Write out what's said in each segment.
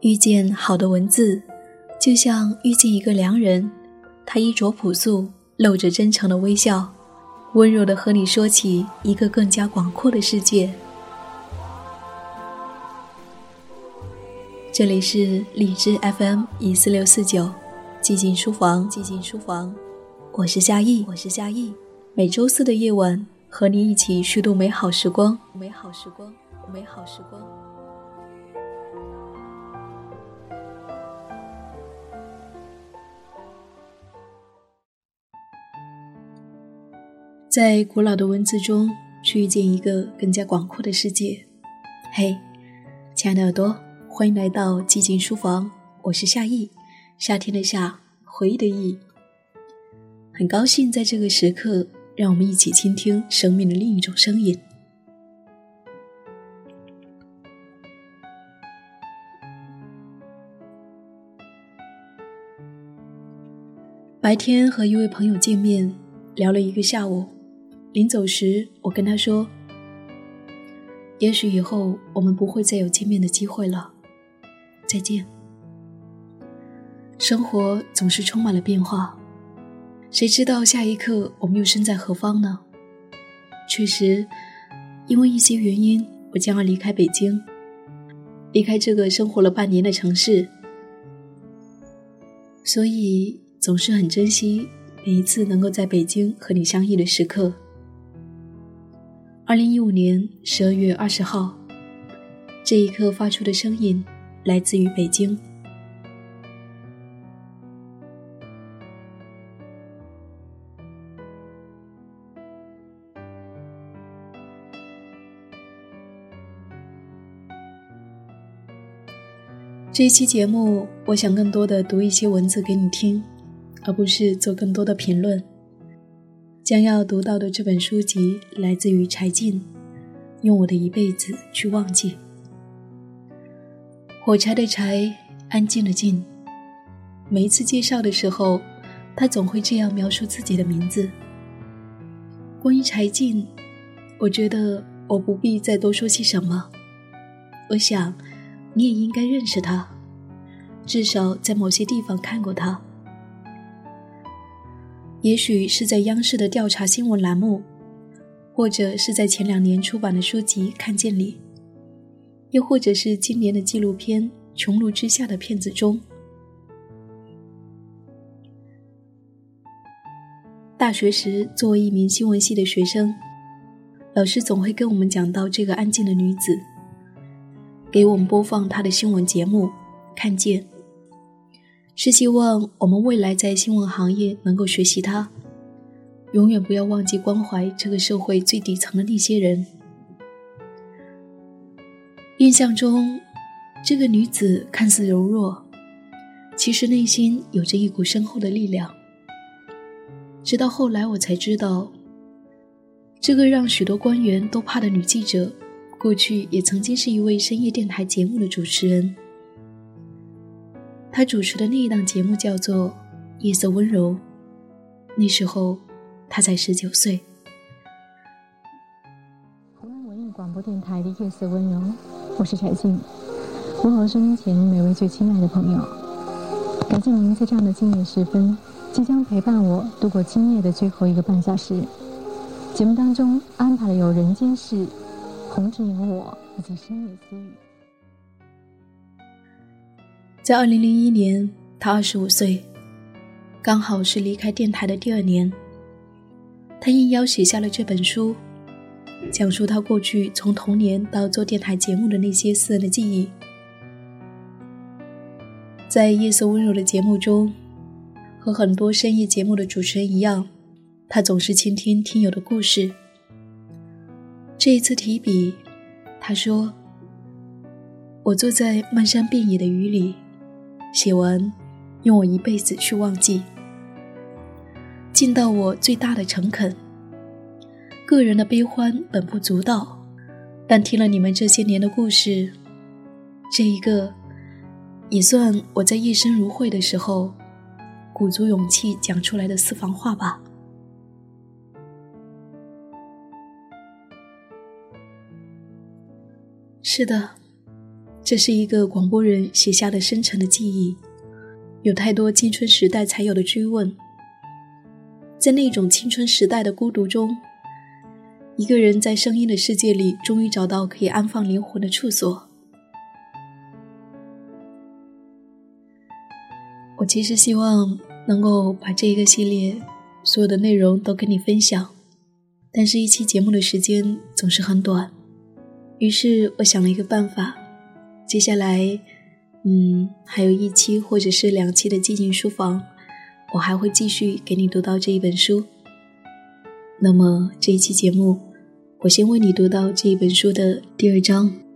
遇见好的文字，就像遇见一个良人，他衣着朴素，露着真诚的微笑，温柔的和你说起一个更加广阔的世界。这里是荔枝 FM 一四六四九，寂静书房，寂静书房，我是夏意，我是夏意。每周四的夜晚，和你一起虚度美好时光，美好时光，美好时光。在古老的文字中，去遇见一个更加广阔的世界。嘿，亲爱的耳朵，欢迎来到寂静书房，我是夏意，夏天的夏，回忆的忆。很高兴在这个时刻，让我们一起倾听生命的另一种声音。白天和一位朋友见面，聊了一个下午。临走时，我跟他说：“也许以后我们不会再有见面的机会了，再见。”生活总是充满了变化，谁知道下一刻我们又身在何方呢？确实，因为一些原因，我将要离开北京，离开这个生活了半年的城市，所以总是很珍惜每一次能够在北京和你相遇的时刻。二零一五年十二月二十号，这一刻发出的声音来自于北京。这一期节目，我想更多的读一些文字给你听，而不是做更多的评论。将要读到的这本书籍来自于柴静，用我的一辈子去忘记。火柴的柴，安静的静。每一次介绍的时候，他总会这样描述自己的名字。关于柴静，我觉得我不必再多说些什么。我想，你也应该认识他，至少在某些地方看过他。也许是在央视的调查新闻栏目，或者是在前两年出版的书籍《看见》里，又或者是今年的纪录片《穹庐之下》的片子中。大学时，作为一名新闻系的学生，老师总会跟我们讲到这个安静的女子，给我们播放她的新闻节目《看见》。是希望我们未来在新闻行业能够学习他，永远不要忘记关怀这个社会最底层的那些人。印象中，这个女子看似柔弱，其实内心有着一股深厚的力量。直到后来，我才知道，这个让许多官员都怕的女记者，过去也曾经是一位深夜电台节目的主持人。他主持的那一档节目叫做《夜色温柔》，那时候他才十九岁。湖南文艺广播电台的《夜色温柔》，我是柴静，问候收音前每位最亲爱的朋友。感谢您在这样的静夜时分，即将陪伴我度过今夜的最后一个半小时。节目当中安排了有《人间事》、《红尘有我》以及《深夜私语》。在二零零一年，他二十五岁，刚好是离开电台的第二年。他应邀写下了这本书，讲述他过去从童年到做电台节目的那些私人的记忆。在《夜色温柔》的节目中，和很多深夜节目的主持人一样，他总是倾听听友的故事。这一次提笔，他说：“我坐在漫山遍野的雨里。”写完，用我一辈子去忘记，尽到我最大的诚恳。个人的悲欢本不足道，但听了你们这些年的故事，这一个，也算我在夜深如晦的时候，鼓足勇气讲出来的私房话吧。是的。这是一个广播人写下的深沉的记忆，有太多青春时代才有的追问。在那种青春时代的孤独中，一个人在声音的世界里，终于找到可以安放灵魂的处所。我其实希望能够把这一个系列所有的内容都跟你分享，但是，一期节目的时间总是很短。于是，我想了一个办法，接下来，嗯，还有一期或者是两期的寂静书房，我还会继续给你读到这一本书。那么，这一期节目，我先为你读到这一本书的第二章。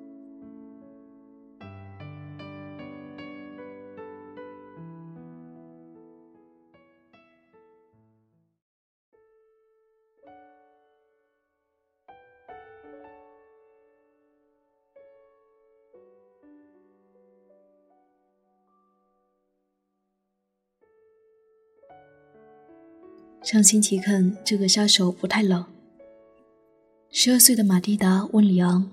上星期看这个杀手不太冷。十二岁的马蒂达问里昂：“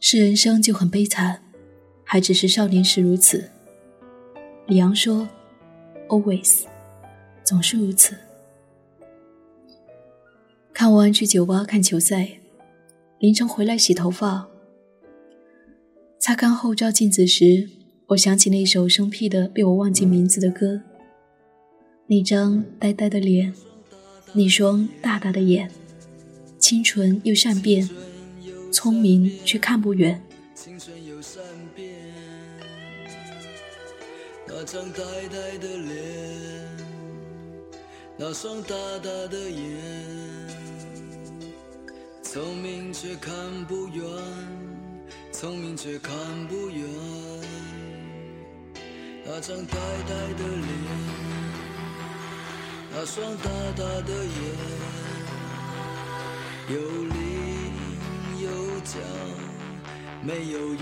是人生就很悲惨，还只是少年时如此？”里昂说：“Always，总是如此。”看完去酒吧看球赛，凌晨回来洗头发，擦干后照镜子时，我想起那首生僻的被我忘记名字的歌。那张呆呆的脸，那双大大的眼，清纯又善变，聪明却看不远。那张呆呆的脸，那双大大的眼，聪明却看不远，聪明却看不远。那张呆呆的脸。那双大大的眼，有棱有角，没有圆。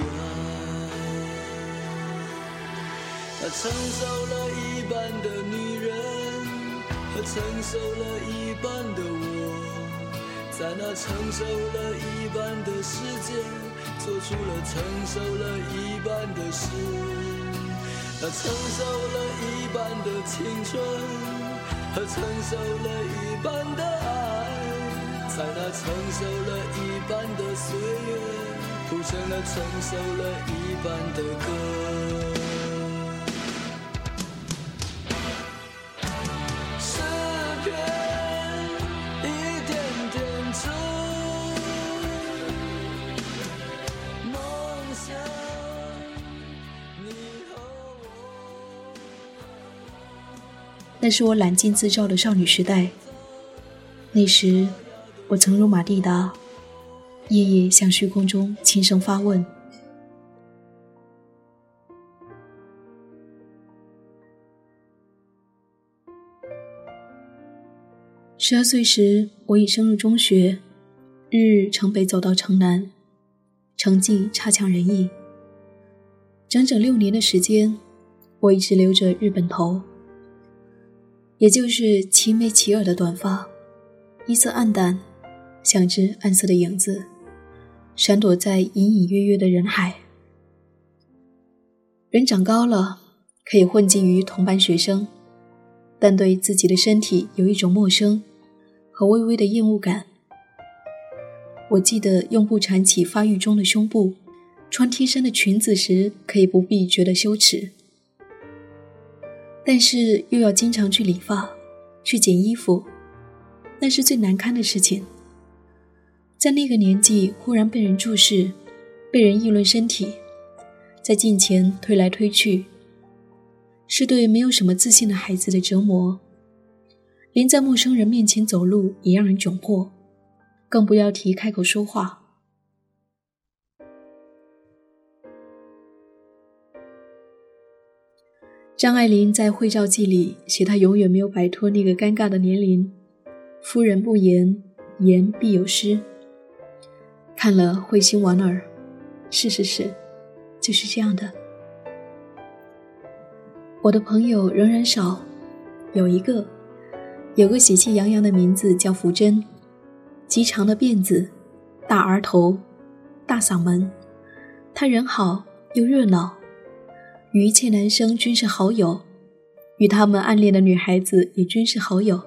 那承受了一半的女人和承受了一半的我，在那承受了一半的世界，做出了承受了一半的事。那承受了一半的青春。和承受了一半的爱，在那承受了一半的岁月，谱成了承受了一半的歌。那是我揽镜自照的少女时代。那时，我曾如马蒂达，夜夜向虚空中轻声发问。十二岁时，我已升入中学，日日城北走到城南，成绩差强人意。整整六年的时间，我一直留着日本头。也就是齐眉齐耳的短发，衣色暗淡，像只暗色的影子，闪躲在隐隐约约的人海。人长高了，可以混迹于同班学生，但对自己的身体有一种陌生和微微的厌恶感。我记得用布缠起发育中的胸部，穿贴身的裙子时，可以不必觉得羞耻。但是又要经常去理发，去剪衣服，那是最难堪的事情。在那个年纪，忽然被人注视，被人议论身体，在镜前推来推去，是对没有什么自信的孩子的折磨。连在陌生人面前走路也让人窘迫，更不要提开口说话。张爱玲在《会照记》里写，她永远没有摆脱那个尴尬的年龄。夫人不言，言必有失。看了会心莞尔。是是是，就是这样的。我的朋友仍然少，有一个，有个喜气洋洋的名字叫福珍，极长的辫子，大额头，大嗓门。他人好又热闹，与一切男生均是好友，与他们暗恋的女孩子也均是好友，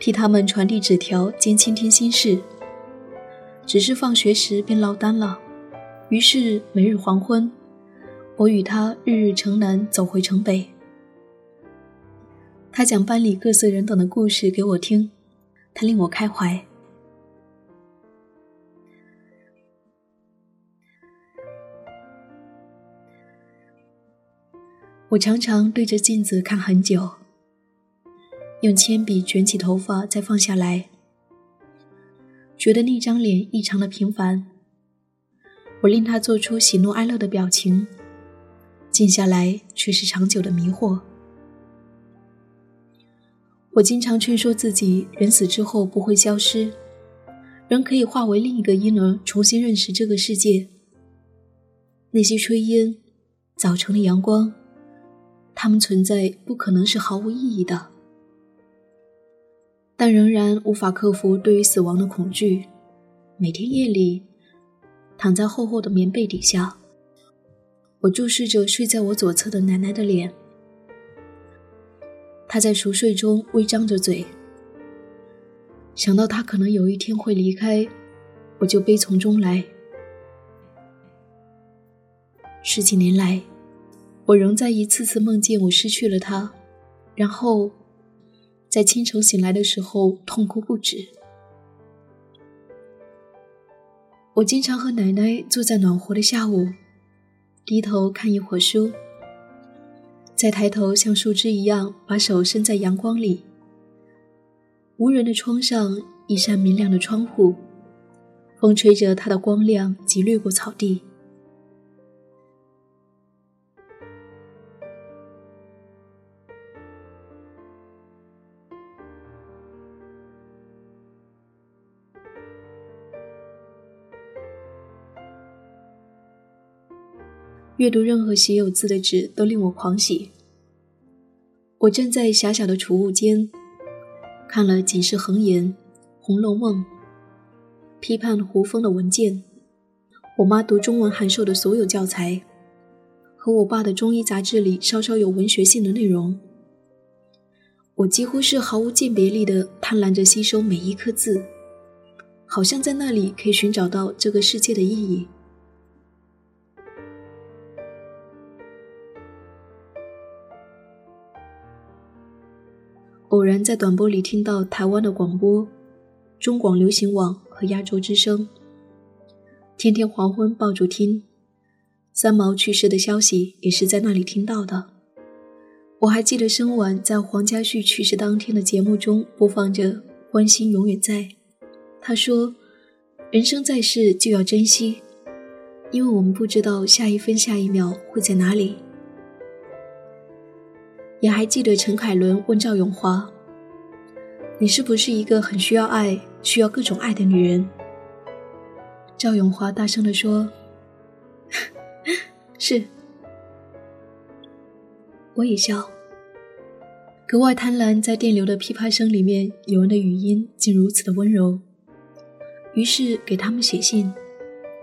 替他们传递纸条兼倾听心事。只是放学时便落单了，于是每日黄昏，我与他日日城南走回城北。他讲班里各色人等的故事给我听，他令我开怀。我常常对着镜子看很久，用铅笔卷起头发再放下来，觉得那张脸异常的平凡。我令他做出喜怒哀乐的表情，静下来却是长久的迷惑。我经常劝说自己，人死之后不会消失，人可以化为另一个婴儿，重新认识这个世界。那些炊烟，早晨的阳光。他们存在不可能是毫无意义的，但仍然无法克服对于死亡的恐惧。每天夜里，躺在厚厚的棉被底下，我注视着睡在我左侧的奶奶的脸。她在熟睡中微张着嘴，想到她可能有一天会离开，我就悲从中来。十几年来。我仍在一次次梦见我失去了他，然后在清晨醒来的时候痛哭不止。我经常和奶奶坐在暖和的下午，低头看一会儿书，再抬头像树枝一样把手伸在阳光里。无人的窗上，一扇明亮的窗户，风吹着它的光亮即掠过草地。阅读任何写有字的纸都令我狂喜。我站在狭小的储物间，看了《警世恒言》《红楼梦》，批判胡风的文件，我妈读中文函授的所有教材，和我爸的中医杂志里稍稍有文学性的内容。我几乎是毫无鉴别力的贪婪着吸收每一颗字，好像在那里可以寻找到这个世界的意义。偶然在短波里听到台湾的广播，中广流行网和亚洲之声。天天黄昏抱住听，三毛去世的消息也是在那里听到的。我还记得生晚在黄家驹去世当天的节目中播放着《关心永远在》，他说：“人生在世就要珍惜，因为我们不知道下一分下一秒会在哪里。”也还记得陈凯伦问赵咏华：“你是不是一个很需要爱、需要各种爱的女人？”赵咏华大声地说：“ 是。”我也笑，格外贪婪在电流的噼啪声里面，有人的语音竟如此的温柔。于是给他们写信，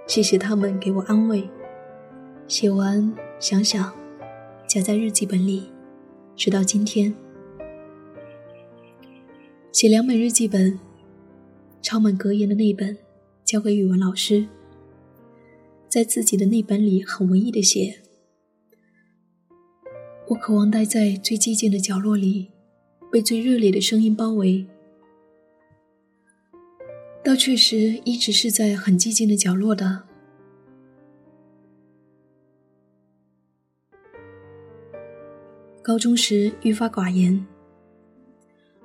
谢谢他们给我安慰。写完想想，夹在日记本里。直到今天，写两本日记本，抄满格言的那本交给语文老师，在自己的那本里很文艺的写：“我渴望待在最寂静的角落里，被最热烈的声音包围。”倒确实一直是在很寂静的角落的。高中时愈发寡言，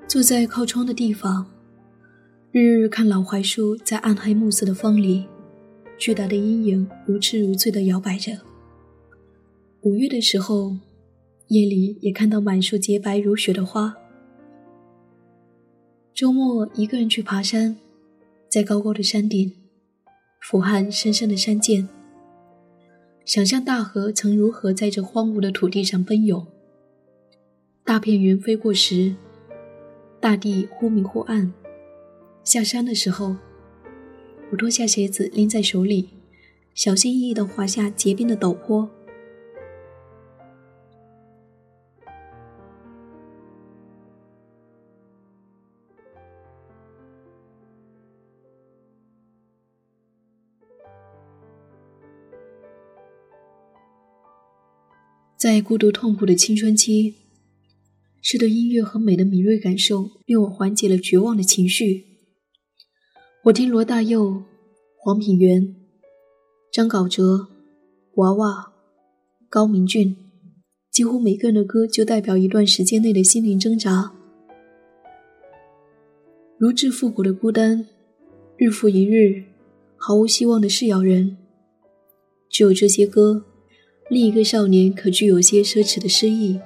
坐在靠窗的地方，日日看老槐树在暗黑暮色的风里，巨大的阴影如痴如醉地摇摆着。五月的时候，夜里也看到满树洁白如雪的花。周末一个人去爬山，在高高的山顶，俯瞰深深的山涧，想象大河曾如何在这荒芜的土地上奔涌。大片云飞过时，大地忽明忽暗。下山的时候，我脱下鞋子拎在手里，小心翼翼地滑下结冰的陡坡。在孤独痛苦的青春期，是对音乐和美的敏锐感受令我缓解了绝望的情绪。我听罗大佑、黄品源、张镐哲、娃娃、高明骏，几乎每个人的歌就代表一段时间内的心灵挣扎，如至复古的孤单，日复一日，毫无希望的是咬人。只有这些歌。另一个少年可具有些奢侈的诗意。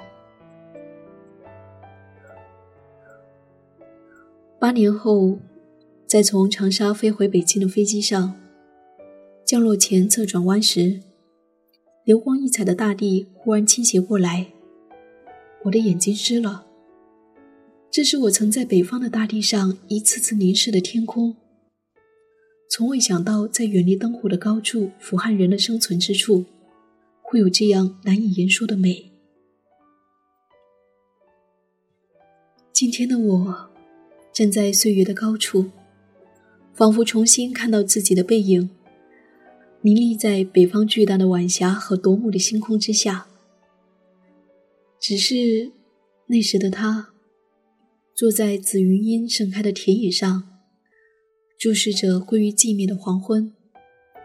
八年后，在从长沙飞回北京的飞机上，降落前侧转弯时，流光溢彩的大地忽然倾斜过来，我的眼睛湿了。这是我曾在北方的大地上一次次凝视的天空。从未想到，在远离灯火的高处，俯瞰人的生存之处。会有这样难以言说的美。今天的我，站在岁月的高处，仿佛重新看到自己的背影，凝立在北方巨大的晚霞和夺目的星空之下。只是那时的他，坐在紫云英盛开的田野上，注视着归于寂灭的黄昏，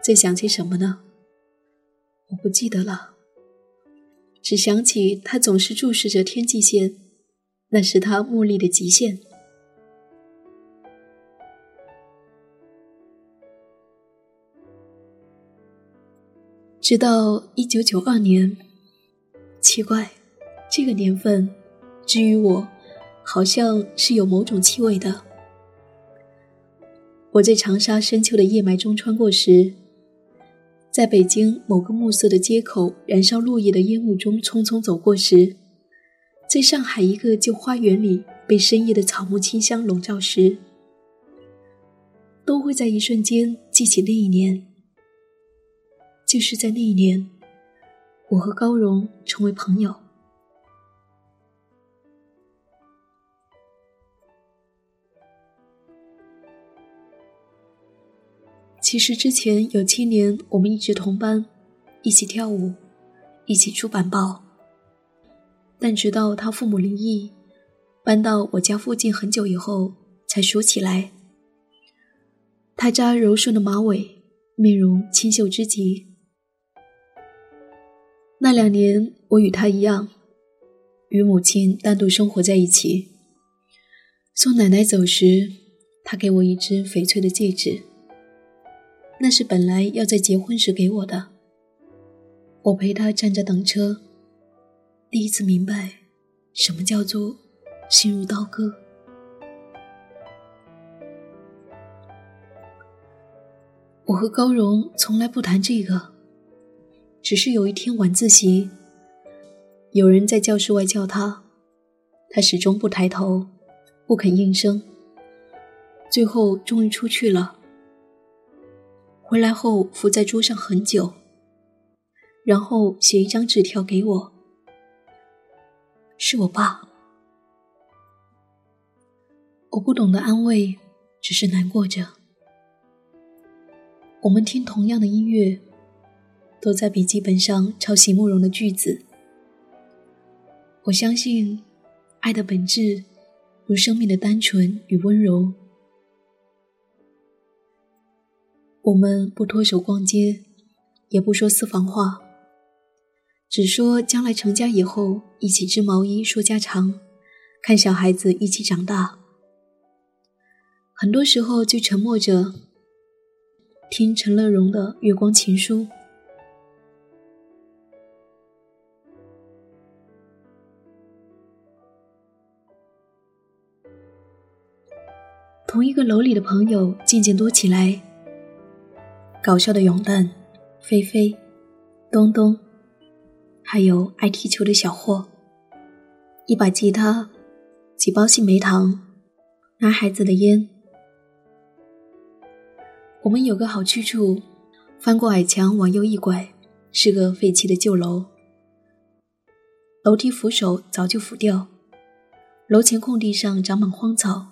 在想些什么呢？我不记得了，只想起他总是注视着天际线，那是他目力的极限。直到一九九二年，奇怪，这个年份，至于我，好像是有某种气味的。我在长沙深秋的夜霾中穿过时。在北京某个暮色的街口，燃烧落叶的烟雾中匆匆走过时，在上海一个旧花园里被深夜的草木清香笼罩时，都会在一瞬间记起那一年。就是在那一年，我和高荣成为朋友。其实之前有七年，我们一直同班，一起跳舞，一起出板报。但直到他父母离异，搬到我家附近很久以后，才熟起来。他扎柔顺的马尾，面容清秀之极。那两年，我与他一样，与母亲单独生活在一起。送奶奶走时，他给我一只翡翠的戒指。那是本来要在结婚时给我的。我陪他站着等车，第一次明白什么叫做心如刀割。我和高荣从来不谈这个，只是有一天晚自习，有人在教室外叫他，他始终不抬头，不肯应声，最后终于出去了。回来后，伏在桌上很久，然后写一张纸条给我。是我爸。我不懂得安慰，只是难过着。我们听同样的音乐，都在笔记本上抄席慕容的句子。我相信，爱的本质，如生命的单纯与温柔。我们不脱手逛街，也不说私房话，只说将来成家以后一起织毛衣、说家常，看小孩子一起长大。很多时候就沉默着听陈乐融的《月光情书》。同一个楼里的朋友渐渐多起来。搞笑的永蛋、菲菲、东东，还有爱踢球的小霍。一把吉他，几包杏梅糖，男孩子的烟。我们有个好去处，翻过矮墙往右一拐，是个废弃的旧楼，楼梯扶手早就腐掉，楼前空地上长满荒草，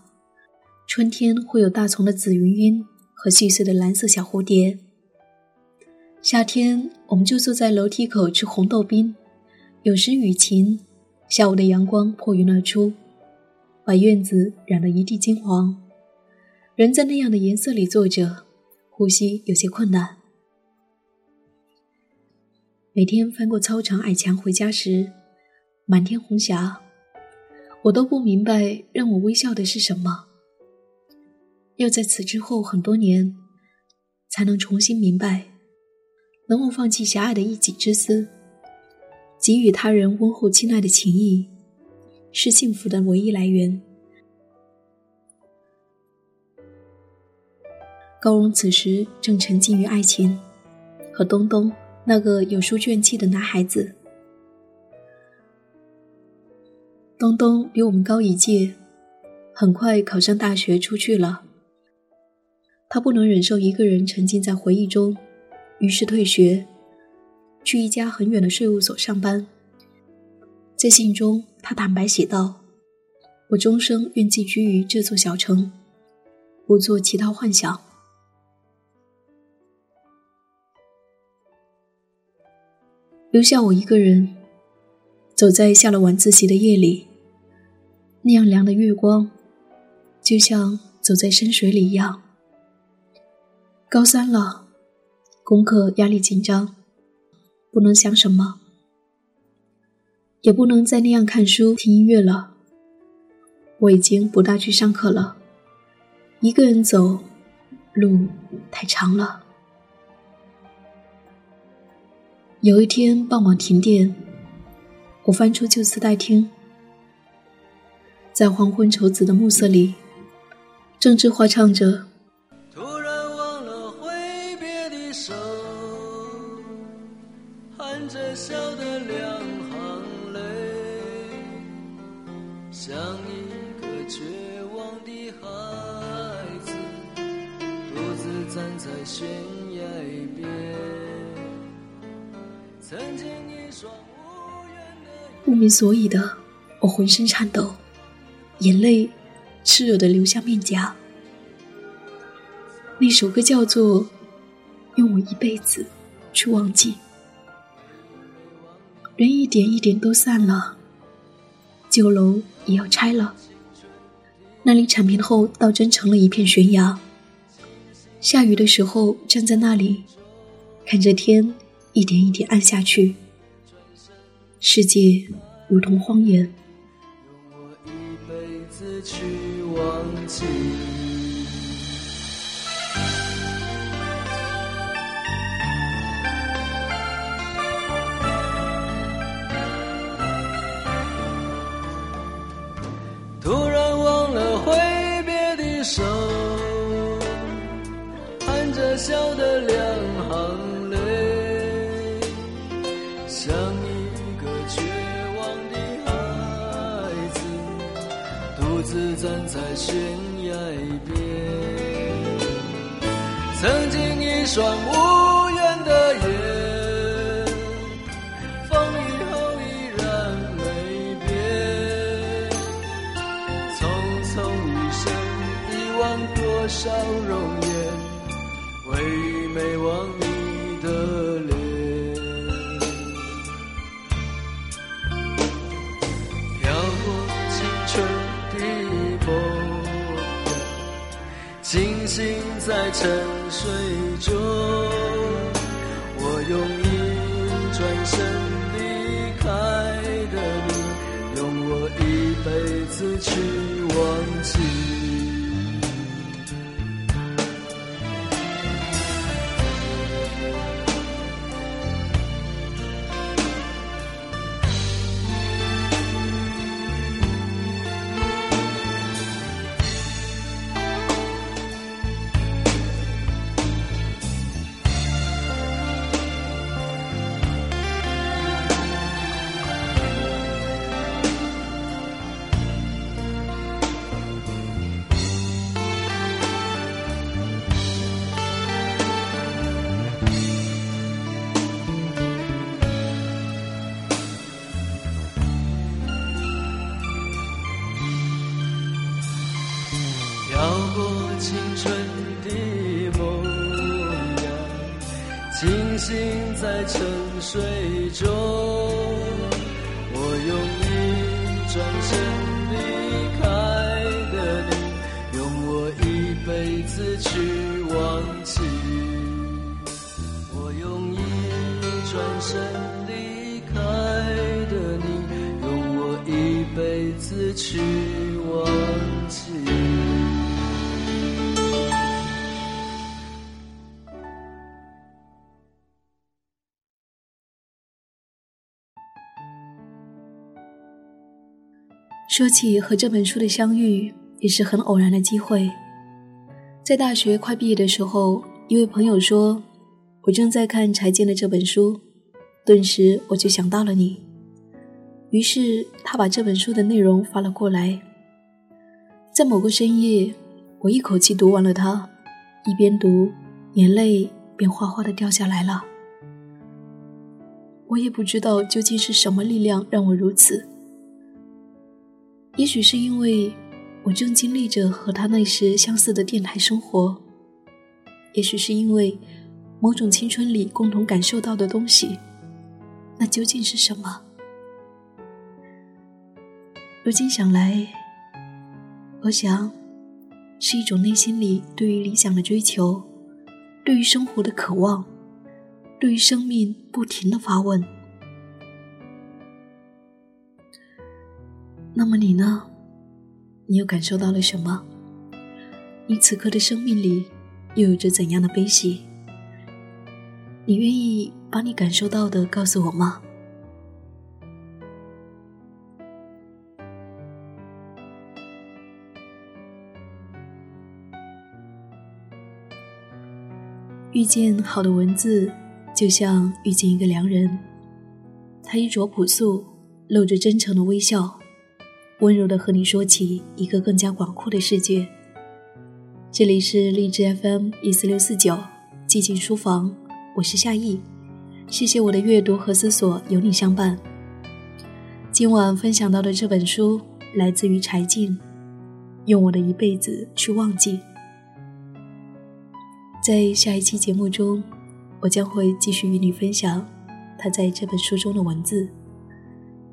春天会有大丛的紫云晕和细碎的蓝色小蝴蝶。夏天，我们就坐在楼梯口吃红豆冰，有时雨晴，下午的阳光破云而出，把院子染得一地金黄。人在那样的颜色里坐着，呼吸有些困难。每天翻过操场矮墙回家时，满天红霞，我都不明白让我微笑的是什么。要在此之后很多年，才能重新明白。能否放弃狭隘的一己之私，给予他人温厚亲爱的情谊，是幸福的唯一来源。高荣此时正沉浸于爱情，和东东那个有书卷气的男孩子。东东比我们高一届，很快考上大学出去了。他不能忍受一个人沉浸在回忆中。于是退学，去一家很远的税务所上班。在信中，他坦白写道：“我终生愿寄居于这座小城，不做其他幻想。”留下我一个人，走在下了晚自习的夜里，那样凉的月光，就像走在深水里一样。高三了。功课压力紧张，不能想什么，也不能再那样看书听音乐了。我已经不大去上课了，一个人走，路太长了。有一天傍晚停电，我翻出旧磁带听，在黄昏愁紫的暮色里，郑智化唱着。所以的，我浑身颤抖，眼泪炽热的流下面颊。那首歌叫做《用我一辈子去忘记》。人一点一点都散了，旧楼也要拆了。那里铲平后，倒真成了一片悬崖。下雨的时候，站在那里，看着天一点一点暗下去，世界如同谎言，用我一辈子去忘记。站在悬崖边。曾经一双无言的眼，风雨后依然没变。匆匆一生，遗忘多少容颜。在青春的梦呀，清醒在沉睡中。我用一转身离开的你，用我一辈子去说起和这本书的相遇，也是很偶然的机会。在大学快毕业的时候，一位朋友说：“我正在看柴静的这本书。”顿时我就想到了你。于是他把这本书的内容发了过来。在某个深夜，我一口气读完了它，一边读，眼泪便哗哗的掉下来了。我也不知道究竟是什么力量让我如此。也许是因为我正经历着和他那时相似的电台生活，也许是因为某种青春里共同感受到的东西，那究竟是什么？如今想来，我想，是一种内心里对于理想的追求，对于生活的渴望，对于生命不停的发问。那么你呢？你又感受到了什么？你此刻的生命里又有着怎样的悲喜？你愿意把你感受到的告诉我吗？遇见好的文字，就像遇见一个良人。他衣着朴素，露着真诚的微笑，温柔的和你说起一个更加广阔的世界。这里是荔枝 FM 一四六四九寂静书房，我是夏意。谢谢我的阅读和思索有你相伴。今晚分享到的这本书来自于柴静，用我的一辈子去忘记。在下一期节目中，我将会继续与你分享他在这本书中的文字，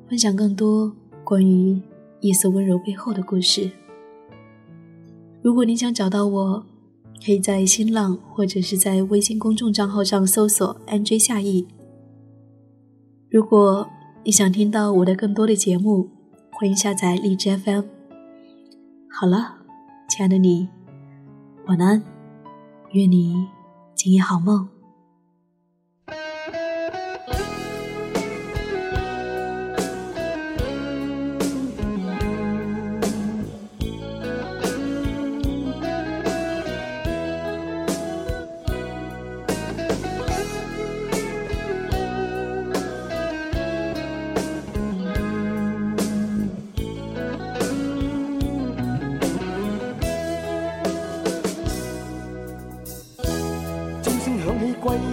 分享更多关于夜色温柔背后的故事。如果你想找到我，可以在新浪或者是在微信公众账号上搜索 “nj 夏意”。如果你想听到我的更多的节目，欢迎下载荔枝 FM。好了，亲爱的你，晚安。愿你今夜好梦。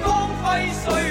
光辉岁月。